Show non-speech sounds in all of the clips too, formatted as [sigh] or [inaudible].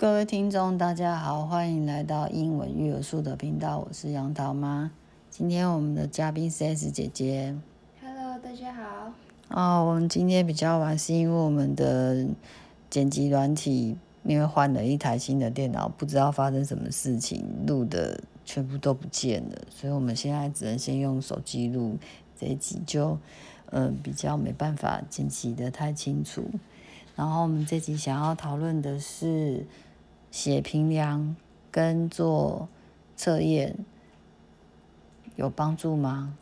各位听众，大家好，欢迎来到英文育儿树的频道，我是杨桃妈。今天我们的嘉宾是 S 姐姐。Hello，大家好。哦，我们今天比较晚，是因为我们的剪辑软体因为换了一台新的电脑，不知道发生什么事情，录的全部都不见了，所以我们现在只能先用手机录这一集就，就呃比较没办法剪辑的太清楚。然后我们这集想要讨论的是。写评量跟做测验有帮助吗？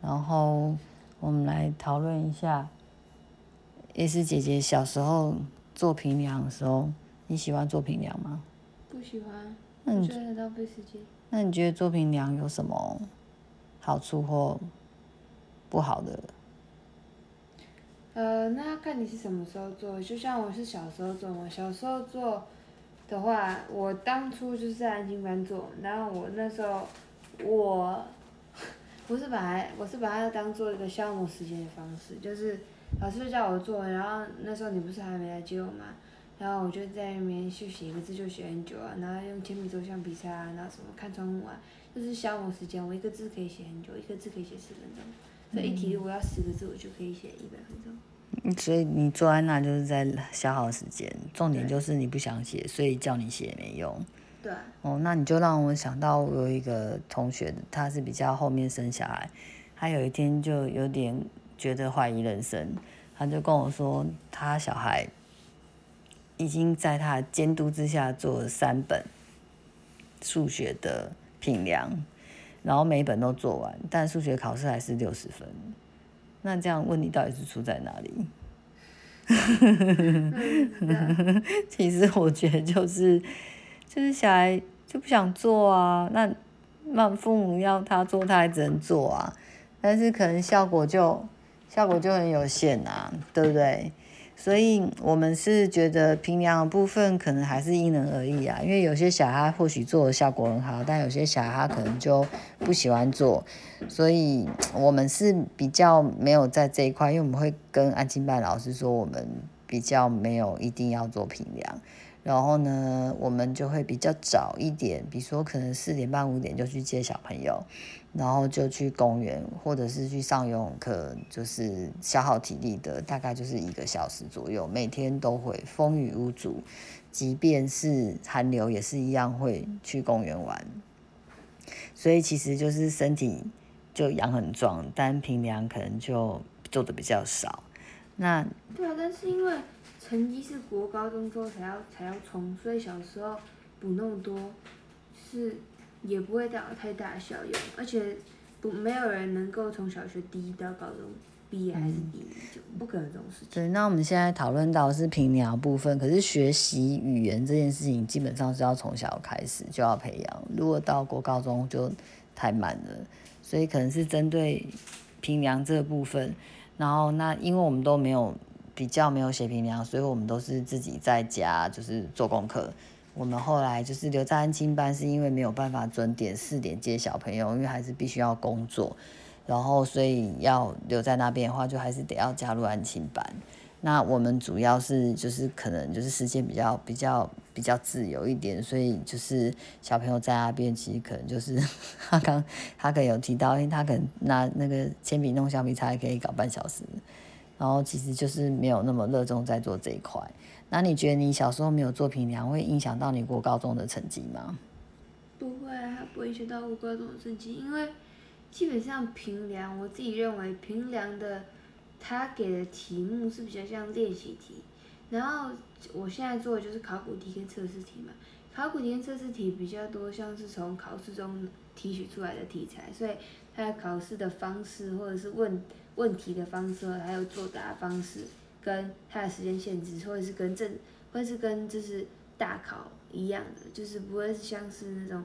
然后我们来讨论一下，S 姐姐小时候做评量的时候，你喜欢做评量吗？不喜欢，那你觉得浪费时间。那你觉得做评量有什么好处或不好的？呃，那要看你是什么时候做，就像我是小时候做嘛，小时候做。的话，我当初就是在安静班做，然后我那时候，我，不是把它，我是把它当做一个消磨时间的方式，就是老师叫我做，然后那时候你不是还没来接我吗？然后我就在那边去写一个字就写很久啊，然后用铅笔做橡皮擦啊，然后什么看窗户啊，就是消磨时间，我一个字可以写很久，一个字可以写十分钟，所以一题我要十个字，我就可以写一百分钟。所以你坐在那就是在消耗时间，重点就是你不想写，所以叫你写也没用。对。哦，那你就让我想到我有一个同学，他是比较后面生小孩，他有一天就有点觉得怀疑人生，他就跟我说，他小孩已经在他监督之下做了三本数学的评量，然后每一本都做完，但数学考试还是六十分。那这样问题到底是出在哪里？[laughs] 其实我觉得就是就是小孩就不想做啊，那那父母要他做，他还只能做啊，但是可能效果就效果就很有限啊，对不对？所以我们是觉得评量的部分可能还是因人而异啊，因为有些小孩或许做的效果很好，但有些小孩可能就不喜欢做，所以我们是比较没有在这一块，因为我们会跟安亲班老师说，我们比较没有一定要做评量。然后呢，我们就会比较早一点，比如说可能四点半五点就去接小朋友，然后就去公园或者是去上游泳课，就是消耗体力的，大概就是一个小时左右，每天都会风雨无阻，即便是寒流也是一样会去公园玩。所以其实就是身体就养很壮，但评量可能就做的比较少。那对啊，但是因为。成绩是国高中之后才要才要冲，所以小时候补那么多，是也不会带有太大的效用，而且不没有人能够从小学第一到高中毕业还是第一，就不可能这种事情。对，那我们现在讨论到是评量部分，可是学习语言这件事情基本上是要从小开始就要培养，如果到国高中就太慢了，所以可能是针对平量这个部分，然后那因为我们都没有。比较没有写平量，所以我们都是自己在家就是做功课。我们后来就是留在安亲班，是因为没有办法准点四点接小朋友，因为还是必须要工作，然后所以要留在那边的话，就还是得要加入安亲班。那我们主要是就是可能就是时间比较比较比较自由一点，所以就是小朋友在那边，其实可能就是 [laughs] 他刚他可能有提到，因为他可能拿那个铅笔弄橡皮擦，可以搞半小时。然后其实就是没有那么热衷在做这一块。那你觉得你小时候没有做平量，会影响到你国高中的成绩吗？不会，它不会影响到我高中的成绩，因为基本上平量，我自己认为平量的，他给的题目是比较像练习题。然后我现在做的就是考古题跟测试题嘛，考古题跟测试题比较多，像是从考试中提取出来的题材，所以它考试的方式或者是问。问题的方式，还有作答方式，跟它的时间限制，或者是跟正，或者是跟就是大考一样的，就是不会是像是那种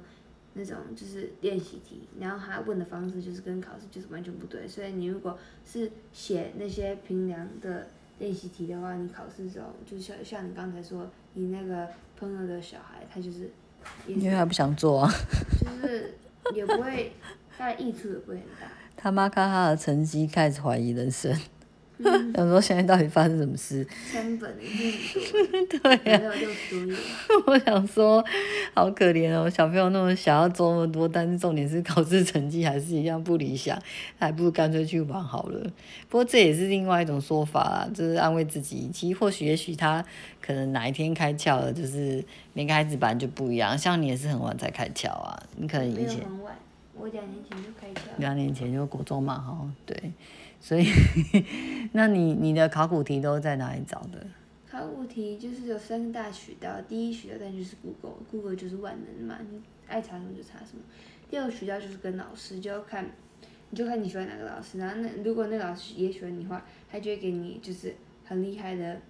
那种就是练习题，然后他问的方式就是跟考试就是完全不对。所以你如果是写那些平量的练习题的话，你考试的时候就像像你刚才说，你那个朋友的小孩，他就是，是因为他不想做啊，就是也不会，他的益处也不会很大。他妈看他的成绩开始怀疑人生，嗯、[laughs] 想说现在到底发生什么事？三本 [laughs] 对呀、啊，[laughs] 我想说，好可怜哦，小朋友那么想要做那么多，但是重点是考试成绩还是一样不理想，还不如干脆去玩好了。不过这也是另外一种说法啦，就是安慰自己。其实或许也许他可能哪一天开窍了，就是每个孩子本来就不一样。像你也是很晚才开窍啊，你可能以前我两年前就开窍。两年前就国中嘛，哈，对。所以，[laughs] 那你你的考古题都在哪里找的？考古题就是有三大渠道，第一渠道当然就是 Google，Google 就是万能嘛，你爱查什么就查什么。第二个渠道就是跟老师，就要看，你就看你喜欢哪个老师，然后那如果那老师也喜欢你的话，他就会给你就是很厉害的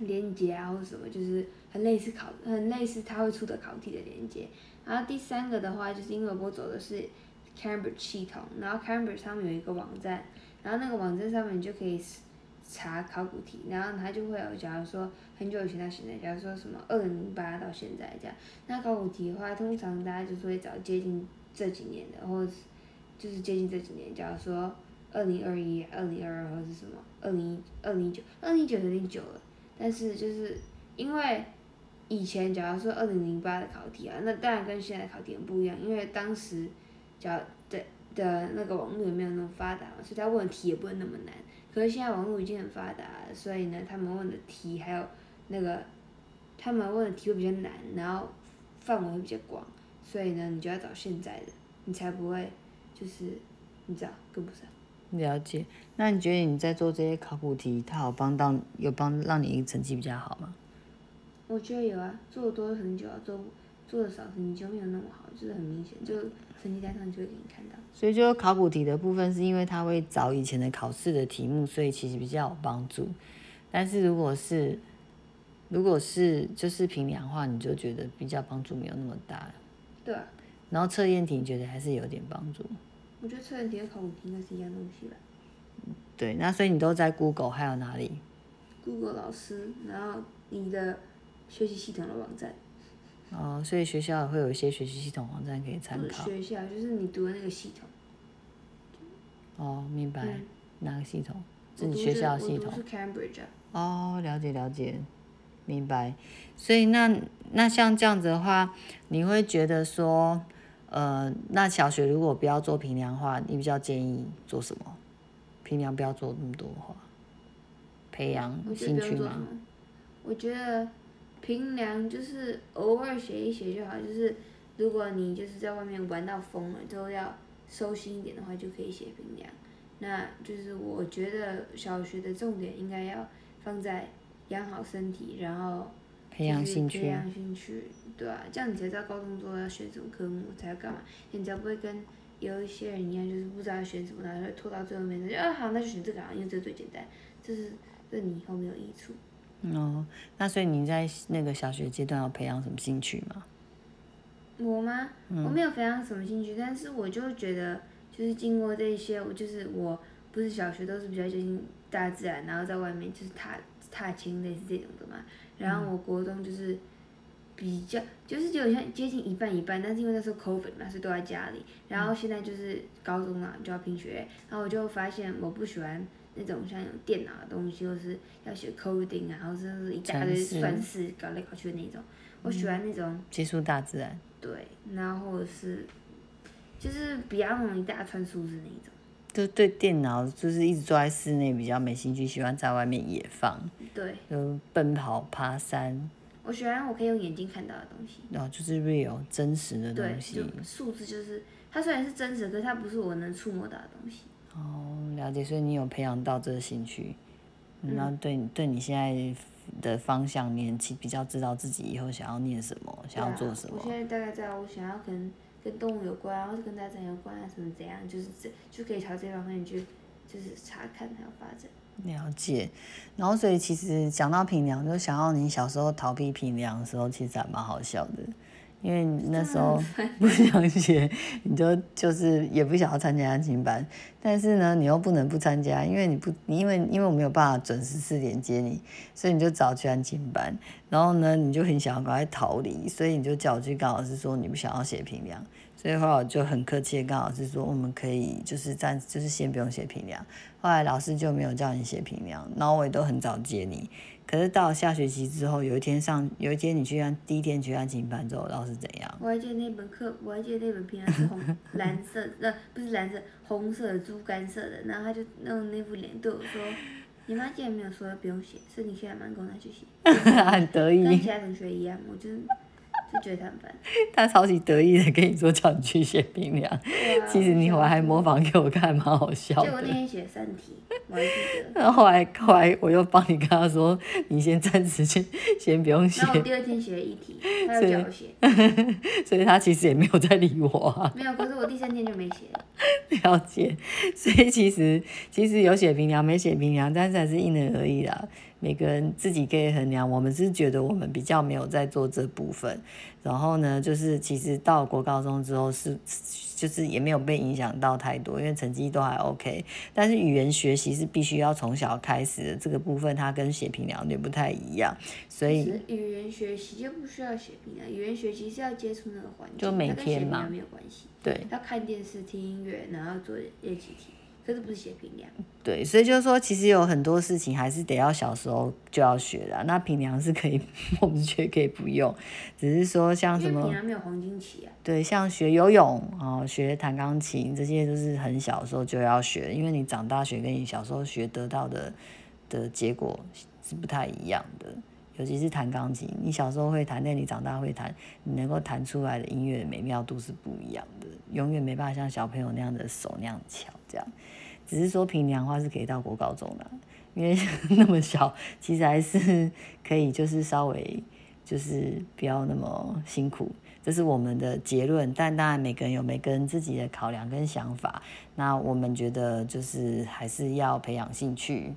连接啊，或者什么，就是很类似考，很类似他会出的考题的连接。然后第三个的话，就是因为我走的是 Cambridge 系统，然后 Cambridge 上面有一个网站。然后那个网站上面你就可以查考古题，然后它就会有，假如说很久以前到现在，假如说什么二零零八到现在这样，那考古题的话，通常大家就是会找接近这几年的，或者就是接近这几年，假如说二零二一、二零二二或者是什么二零、二零九、二零九有点久了，但是就是因为以前假如说二零零八的考题啊，那当然跟现在考题很不一样，因为当时假如对。的那个网络也没有那么发达，所以他问的题也不会那么难。可是现在网络已经很发达，所以呢，他们问的题还有那个，他们问的题会比较难，然后范围会比较广，所以呢，你就要找现在的，你才不会就是你知道跟不上。了解。那你觉得你在做这些考古题，它有帮到有帮让你成绩比较好吗？我觉得有啊，做的多很久啊，做做的少成绩就没有那么好，就是很明显就。成绩单上就会给你看到，所以就考古题的部分是因为他会找以前的考试的题目，所以其实比较有帮助。但是如果是如果是就是评量的话，你就觉得比较帮助没有那么大。对啊。然后测验题你觉得还是有点帮助。我觉得测验题和考古题应该是一样东西吧。对，那所以你都在 Google 还有哪里？Google 老师，然后你的学习系统的网站。哦，所以学校会有一些学习系统网站可以参考。学校就是你读的那个系统。哦，明白。嗯、哪个系统？是你学校的系统。是 Cambridge。哦，了解了解，明白。所以那那像这样子的话，你会觉得说，呃，那小学如果不要做平量的话，你比较建议做什么？平量不要做那么多的话，培养兴趣吗？我觉得。评量就是偶尔写一写就好，就是如果你就是在外面玩到疯了，都要收心一点的话，就可以写平凉。那就是我觉得小学的重点应该要放在养好身体，然后培养兴趣，培养兴趣，对啊，这样你才知道高中之后要选什么科目，才要干嘛，你才不会跟有一些人一样，就是不知道要选什么，然后会拖到最后面，就啊好，那就选这个啊，因为这个最简单，这是对你以后没有益处。哦，那所以你在那个小学阶段要培养什么兴趣吗？我吗？嗯、我没有培养什么兴趣，但是我就觉得，就是经过这些，我就是我不是小学都是比较接近大自然，然后在外面就是踏踏青类似这种的嘛。然后我国中就是比较就是就像接近一半一半，但是因为那时候 COVID 嘛，所以都在家里。然后现在就是高中了，就要拼学，然后我就发现我不喜欢。那种像有电脑的东西，或是要学 coding 啊，然后是一大堆算式搞来搞去的那种。我喜欢那种接触大自然。对，然后或者是就是比较容易大串数字那种。就对电脑就是一直坐在室内比较没兴趣，喜欢在外面野放。对。就奔跑、爬山。我喜欢我可以用眼睛看到的东西。然后就是 real 真实的东西。数字就是它虽然是真实，可是它不是我能触摸到的东西。哦，了解，所以你有培养到这个兴趣，然后对对你现在的方向，你比较知道自己以后想要念什么，想要做什么。我现在大概知道我想要可能跟动物有关，或是跟大自然有关啊，什么怎样，就是这就可以朝这方面去，就是查看还有发展。了解，然后所以其实讲到平凉，就想到你小时候逃避平凉的时候，其实还蛮好笑的。因为你那时候 [laughs] 不想写，你就就是也不想要参加安亲班，但是呢，你又不能不参加，因为你不，你因为因为我没有办法准时四点接你，所以你就找去安亲班，然后呢，你就很想要赶快逃离，所以你就叫我去跟老师说你不想要写评量，所以后来我就很客气的跟老师说，我们可以就是暂就是先不用写评量。后来老师就没有叫你写评量，然后我也都很早接你。可是到下学期之后，有一天上有一天你去安第一天去安亲班之后，老师怎样？我还记得那本课，我还记得那本评量是红 [laughs] 蓝色，呃不是蓝色，红色的猪肝色的。然后他就弄那副脸对我说：“你妈竟然没有说不用写，是你现在蛮够拿去写。[laughs] ”很得意。跟其他同学一样，我就。就觉得烦，[laughs] 他超级得意的跟你说叫你去写冰凉，啊、[laughs] 其实你回来还模仿给我看，蛮好笑的。就我那天写三题，我还记得。[laughs] 然后后来后来我又帮你跟他说，你先暂时先先不用写。然后我第二天写了一题，他又叫我写。所以他其实也没有在理我啊。没有，可是我第三天就没写。了解，所以其实其实有写冰凉没写冰凉，但是还是因人而异啦。每个人自己可以衡量，我们是觉得我们比较没有在做这部分，然后呢，就是其实到国高中之后是，就是也没有被影响到太多，因为成绩都还 OK。但是语言学习是必须要从小开始的，这个部分它跟写评量有点不太一样，所以语言学习就不需要写评量，语言学习是要接触那个环境，就每天嘛，没有关系，对，要看电视、听音乐，然后做练习题。可是不是写平量，对，所以就是说，其实有很多事情还是得要小时候就要学的。那平量是可以，[laughs] 我们觉得可以不用，只是说像什么，平量没有黄金期啊。对，像学游泳啊、学弹钢琴这些，都是很小时候就要学，因为你长大学跟你小时候学得到的的结果是不太一样的。尤其是弹钢琴，你小时候会弹，但你长大会弹，你能够弹出来的音乐的美妙度是不一样的，永远没办法像小朋友那样的手那样巧。这样，只是说评量的话是可以到国高中的，因为 [laughs] 那么小，其实还是可以，就是稍微就是不要那么辛苦，这是我们的结论。但当然每个人有每个人自己的考量跟想法，那我们觉得就是还是要培养兴趣，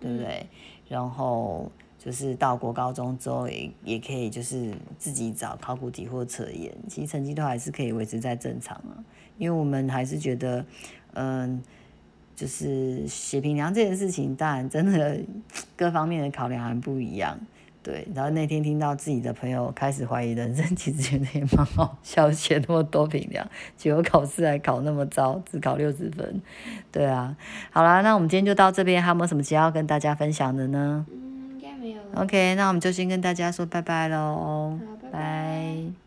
对不对？然后。就是到国高中之后也也可以，就是自己找考古题或测验，其实成绩都还是可以维持在正常啊。因为我们还是觉得，嗯，就是写评量这件事情，当然真的各方面的考量还不一样，对。然后那天听到自己的朋友开始怀疑人生，[laughs] 其实也蛮好笑，写那么多评量，结果考试还考那么糟，只考六十分，对啊。好啦，那我们今天就到这边，还有没有什么其他要跟大家分享的呢？没有。OK，那我们就先跟大家说拜拜喽，拜。拜。